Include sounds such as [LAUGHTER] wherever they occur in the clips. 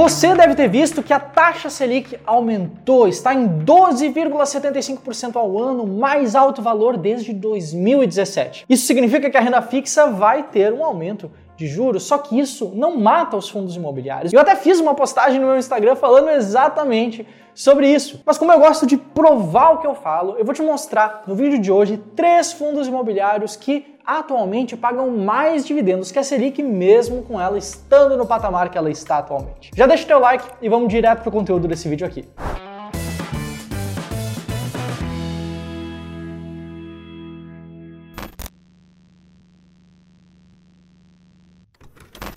Você deve ter visto que a taxa Selic aumentou, está em 12,75% ao ano, mais alto valor desde 2017. Isso significa que a renda fixa vai ter um aumento de juros, só que isso não mata os fundos imobiliários. Eu até fiz uma postagem no meu Instagram falando exatamente sobre isso. Mas como eu gosto de provar o que eu falo, eu vou te mostrar no vídeo de hoje três fundos imobiliários que atualmente pagam mais dividendos que a Selic, mesmo com ela estando no patamar que ela está atualmente. Já deixa o teu like e vamos direto pro conteúdo desse vídeo aqui.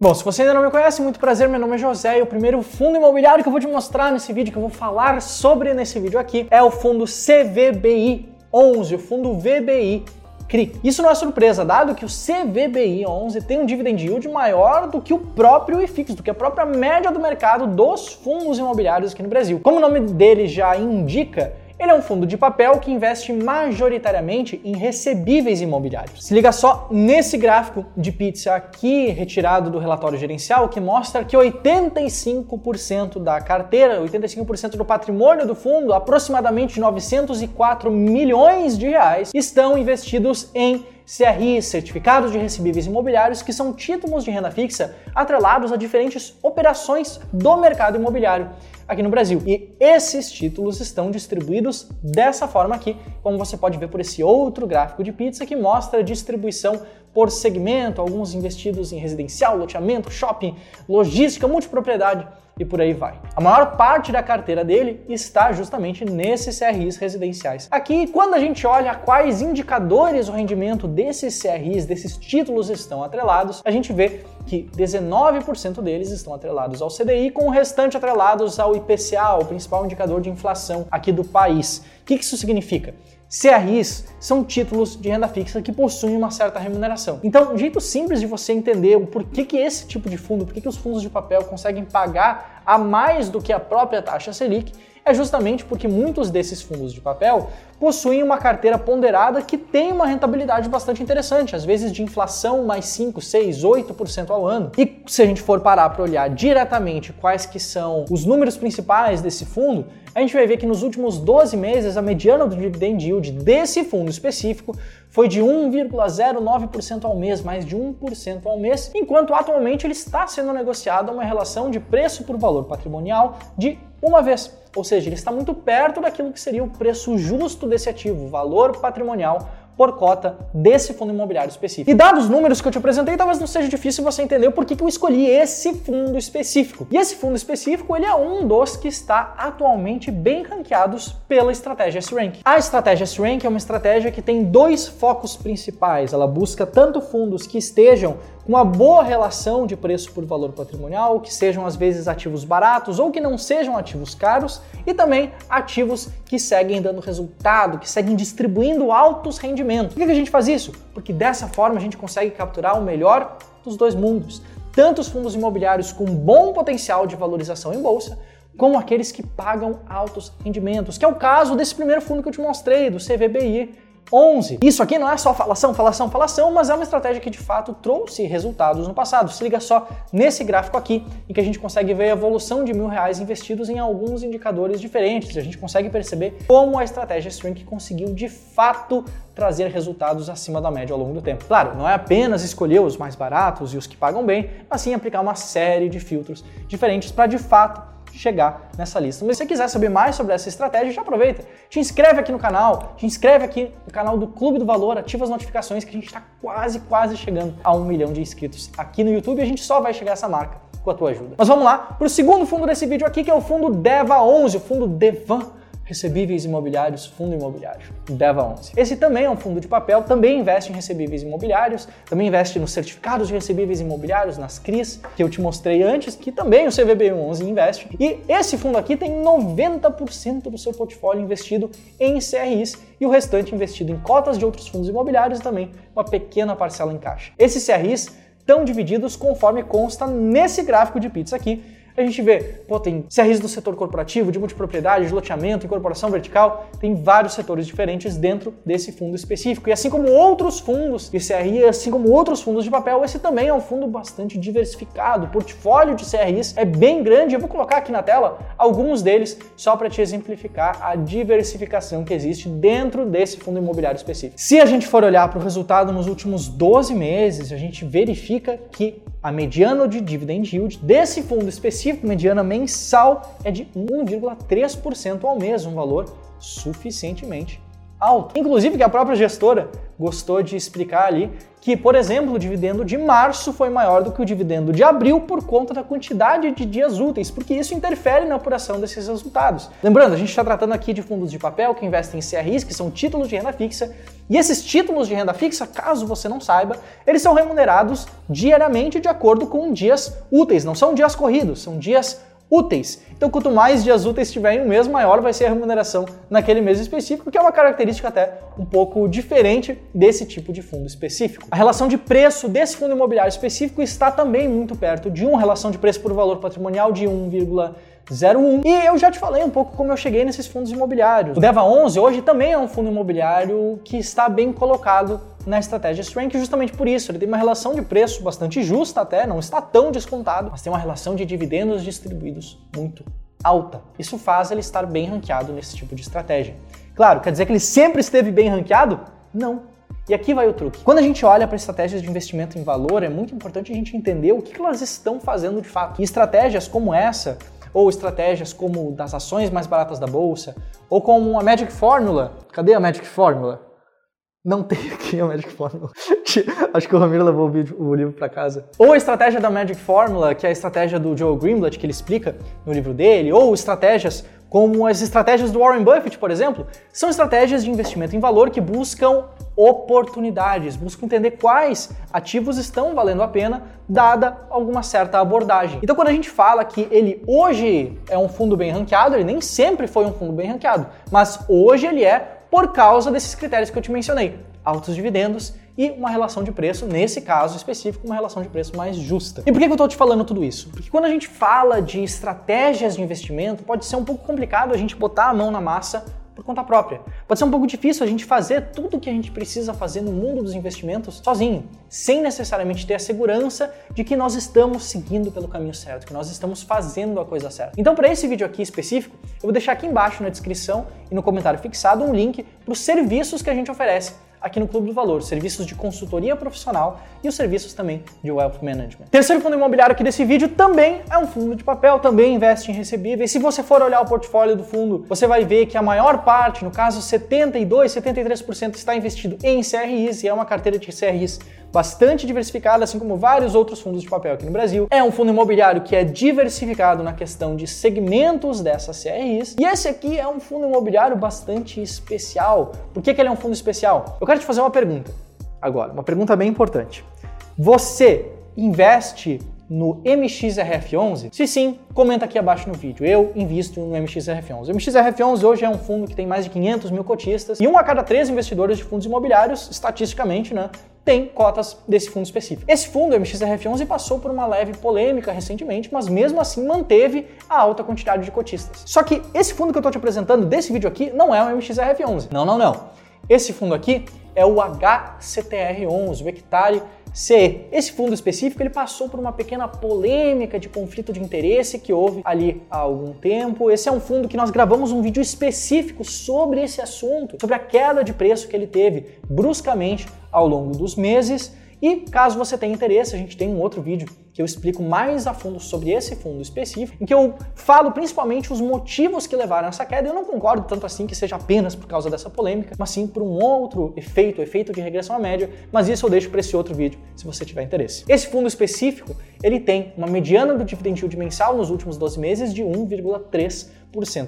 Bom, se você ainda não me conhece, muito prazer, meu nome é José e o primeiro fundo imobiliário que eu vou te mostrar nesse vídeo, que eu vou falar sobre nesse vídeo aqui, é o fundo CVBI 11, o fundo VBI CRI. Isso não é surpresa, dado que o CVBI 11 tem um dividend yield maior do que o próprio IFIX, do que a própria média do mercado dos fundos imobiliários aqui no Brasil. Como o nome dele já indica, ele é um fundo de papel que investe majoritariamente em recebíveis imobiliários. Se liga só nesse gráfico de pizza aqui, retirado do relatório gerencial, que mostra que 85% da carteira, 85% do patrimônio do fundo, aproximadamente 904 milhões de reais, estão investidos em CRI, certificados de recebíveis imobiliários, que são títulos de renda fixa atrelados a diferentes operações do mercado imobiliário aqui no Brasil. E esses títulos estão distribuídos dessa forma aqui, como você pode ver por esse outro gráfico de pizza que mostra a distribuição por segmento, alguns investidos em residencial, loteamento, shopping, logística, multipropriedade e por aí vai. A maior parte da carteira dele está justamente nesses CRIs residenciais. Aqui, quando a gente olha quais indicadores o rendimento desses CRIs, desses títulos estão atrelados, a gente vê que 19% deles estão atrelados ao CDI, com o restante atrelados ao IPCA, o principal indicador de inflação aqui do país. O que isso significa? CRIs são títulos de renda fixa que possuem uma certa remuneração. Então, um jeito simples de você entender o porquê que esse tipo de fundo, por que os fundos de papel conseguem pagar a mais do que a própria taxa Selic, é justamente porque muitos desses fundos de papel possuem uma carteira ponderada que tem uma rentabilidade bastante interessante, às vezes de inflação mais 5, 6, 8% ao ano. E se a gente for parar para olhar diretamente quais que são os números principais desse fundo, a gente vai ver que nos últimos 12 meses a mediana do dividend yield desse fundo específico foi de 1,09% ao mês, mais de 1% ao mês, enquanto atualmente ele está sendo negociado a uma relação de preço por valor patrimonial de uma vez. Ou seja, ele está muito perto daquilo que seria o preço justo desse ativo, valor patrimonial por cota desse fundo imobiliário específico. E dados os números que eu te apresentei, talvez não seja difícil você entender porquê que eu escolhi esse fundo específico. E esse fundo específico, ele é um dos que está atualmente bem ranqueados pela estratégia S-Rank. A estratégia S-Rank é uma estratégia que tem dois focos principais. Ela busca tanto fundos que estejam com uma boa relação de preço por valor patrimonial, que sejam às vezes ativos baratos ou que não sejam ativos caros, e também ativos que seguem dando resultado, que seguem distribuindo altos rendimentos. Por que a gente faz isso? Porque dessa forma a gente consegue capturar o melhor dos dois mundos. Tanto os fundos imobiliários com bom potencial de valorização em bolsa, como aqueles que pagam altos rendimentos, que é o caso desse primeiro fundo que eu te mostrei, do CVBI 11. Isso aqui não é só falação, falação, falação, mas é uma estratégia que de fato trouxe resultados no passado. Se liga só nesse gráfico aqui, em que a gente consegue ver a evolução de mil reais investidos em alguns indicadores diferentes. A gente consegue perceber como a estratégia Strength conseguiu de fato trazer resultados acima da média ao longo do tempo. Claro, não é apenas escolher os mais baratos e os que pagam bem, mas sim aplicar uma série de filtros diferentes para de fato chegar nessa lista. Mas se você quiser saber mais sobre essa estratégia, já aproveita. Te inscreve aqui no canal, te inscreve aqui no canal do Clube do Valor, ativa as notificações que a gente está quase, quase chegando a um milhão de inscritos aqui no YouTube e a gente só vai chegar a essa marca com a tua ajuda. Mas vamos lá para o segundo fundo desse vídeo aqui, que é o fundo DEVA 11, o fundo Devan recebíveis imobiliários, fundo imobiliário, DEVA 11. Esse também é um fundo de papel, também investe em recebíveis imobiliários, também investe nos certificados de recebíveis imobiliários, nas CRIs, que eu te mostrei antes, que também o CVB 11 investe. E esse fundo aqui tem 90% do seu portfólio investido em CRIs e o restante investido em cotas de outros fundos imobiliários e também uma pequena parcela em caixa. Esses CRIs estão divididos conforme consta nesse gráfico de pizza aqui, A gente vê, pô, tem CRIs do setor corporativo, de multipropriedade, de loteamento, incorporação vertical, tem vários setores diferentes dentro desse fundo específico. E assim como outros fundos de CRI, assim como outros fundos de papel, esse também é um fundo bastante diversificado. O portfólio de CRIs é bem grande. Eu vou colocar aqui na tela alguns deles só para te exemplificar a diversificação que existe dentro desse fundo imobiliário específico. Se a gente for olhar para o resultado nos últimos 12 meses, a gente verifica que a mediana de dividend yield desse fundo específico, mediana mensal, é de 1,3% ao mês, um valor suficientemente alto. Inclusive que a própria gestora gostou de explicar ali que, por exemplo, o dividendo de março foi maior do que o dividendo de abril por conta da quantidade de dias úteis, porque isso interfere na apuração desses resultados. Lembrando, a gente está tratando aqui de fundos de papel que investem em CRIs, que são títulos de renda fixa, e esses títulos de renda fixa, caso você não saiba, eles são remunerados diariamente de acordo com dias úteis, não são dias corridos, são dias úteis. Então, quanto mais dias úteis tiver em um mês, maior vai ser a remuneração naquele mês específico, que é uma característica até um pouco diferente desse tipo de fundo específico. A relação de preço desse fundo imobiliário específico está também muito perto de uma relação de preço por valor patrimonial de 1,01. E eu já te falei um pouco como eu cheguei nesses fundos imobiliários. O Deva 11 hoje também é um fundo imobiliário que está bem colocado na estratégia Strength justamente por isso. Ele tem uma relação de preço bastante justa até, não está tão descontado, mas tem uma relação de dividendos distribuídos muito alta. Isso faz ele estar bem ranqueado nesse tipo de estratégia. Claro, quer dizer que ele sempre esteve bem ranqueado? Não. E aqui vai o truque. Quando a gente olha para estratégias de investimento em valor, é muito importante a gente entender o que elas estão fazendo de fato. E estratégias como essa, ou estratégias como das ações mais baratas da bolsa, ou como a Magic Formula. Cadê a Magic Formula? Não tem aqui a Magic Formula. [LAUGHS] Acho que o Ramiro levou o, vídeo, o livro para casa. Ou a estratégia da Magic Formula, que é a estratégia do Joe Greenblatt, que ele explica no livro dele, ou estratégias como as estratégias do Warren Buffett, por exemplo, são estratégias de investimento em valor que buscam oportunidades, buscam entender quais ativos estão valendo a pena, dada alguma certa abordagem. Então, quando a gente fala que ele hoje é um fundo bem ranqueado, ele nem sempre foi um fundo bem ranqueado, mas hoje ele é por causa desses critérios que eu te mencionei: altos dividendos e uma relação de preço, nesse caso específico, uma relação de preço mais justa. E por que eu estou te falando tudo isso? Porque quando a gente fala de estratégias de investimento, pode ser um pouco complicado a gente botar a mão na massa por conta própria. Pode ser um pouco difícil a gente fazer tudo o que a gente precisa fazer no mundo dos investimentos sozinho, sem necessariamente ter a segurança de que nós estamos seguindo pelo caminho certo, que nós estamos fazendo a coisa certa. Então, para esse vídeo aqui específico, eu vou deixar aqui embaixo na descrição e no comentário fixado um link para os serviços que a gente oferece aqui no Clube do Valor, serviços de consultoria profissional e os serviços também de wealth management. Terceiro fundo imobiliário aqui desse vídeo também é um fundo de papel, também investe em recebíveis. Se você for olhar o portfólio do fundo, você vai ver que a maior parte, no caso 72, 73% está investido em CRIs e é uma carteira de CRIs bastante diversificada, assim como vários outros fundos de papel aqui no Brasil. É um fundo imobiliário que é diversificado na questão de segmentos dessas CRIs. E esse aqui é um fundo imobiliário bastante especial. Por que, que ele é um fundo especial? Eu quero te fazer uma pergunta agora, uma pergunta bem importante. Você investe no MXRF11? Se sim, comenta aqui abaixo no vídeo. Eu invisto no MXRF11. O MXRF11 hoje é um fundo que tem mais de 500 mil cotistas e um a cada três investidores de fundos imobiliários, estatisticamente, né, tem cotas desse fundo específico. Esse fundo, o MXRF11, passou por uma leve polêmica recentemente, mas mesmo assim manteve a alta quantidade de cotistas. Só que esse fundo que eu estou te apresentando desse vídeo aqui não é o MXRF11. Não, não, não. Esse fundo aqui é o HCTR11, o hectare C. Esse fundo específico ele passou por uma pequena polêmica de conflito de interesse que houve ali há algum tempo. Esse é um fundo que nós gravamos um vídeo específico sobre esse assunto, sobre a queda de preço que ele teve bruscamente ao longo dos meses e caso você tenha interesse, a gente tem um outro vídeo que eu explico mais a fundo sobre esse fundo específico, em que eu falo principalmente os motivos que levaram a essa queda. Eu não concordo tanto assim que seja apenas por causa dessa polêmica, mas sim por um outro efeito, efeito de regressão à média, mas isso eu deixo para esse outro vídeo, se você tiver interesse. Esse fundo específico, ele tem uma mediana do dividend yield mensal nos últimos 12 meses de 1,3%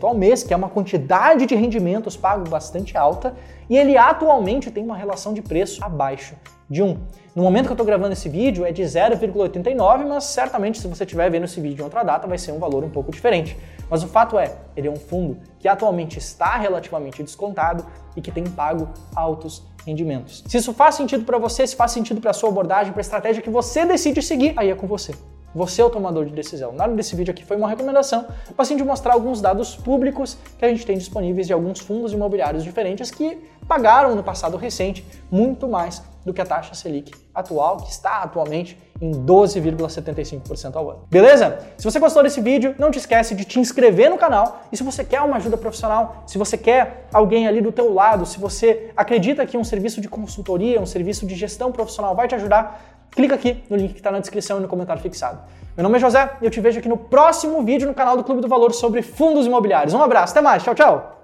ao mês, que é uma quantidade de rendimentos pago bastante alta, e ele atualmente tem uma relação de preço abaixo de 1. No momento que eu estou gravando esse vídeo é de 0,89, mas certamente se você estiver vendo esse vídeo em outra data vai ser um valor um pouco diferente. Mas o fato é, ele é um fundo que atualmente está relativamente descontado e que tem pago altos rendimentos. Se isso faz sentido para você, se faz sentido para a sua abordagem, para a estratégia que você decide seguir, aí é com você. Você é o tomador de decisão. Nada desse vídeo aqui foi uma recomendação, mas sim de mostrar alguns dados públicos que a gente tem disponíveis de alguns fundos imobiliários diferentes que pagaram no passado recente muito mais do que a taxa Selic atual, que está atualmente em 12,75% ao ano. Beleza? Se você gostou desse vídeo, não te esquece de te inscrever no canal. E se você quer uma ajuda profissional, se você quer alguém ali do teu lado, se você acredita que um serviço de consultoria, um serviço de gestão profissional vai te ajudar, clica aqui no link que está na descrição e no comentário fixado. Meu nome é José e eu te vejo aqui no próximo vídeo no canal do Clube do Valor sobre fundos imobiliários. Um abraço, até mais, tchau, tchau!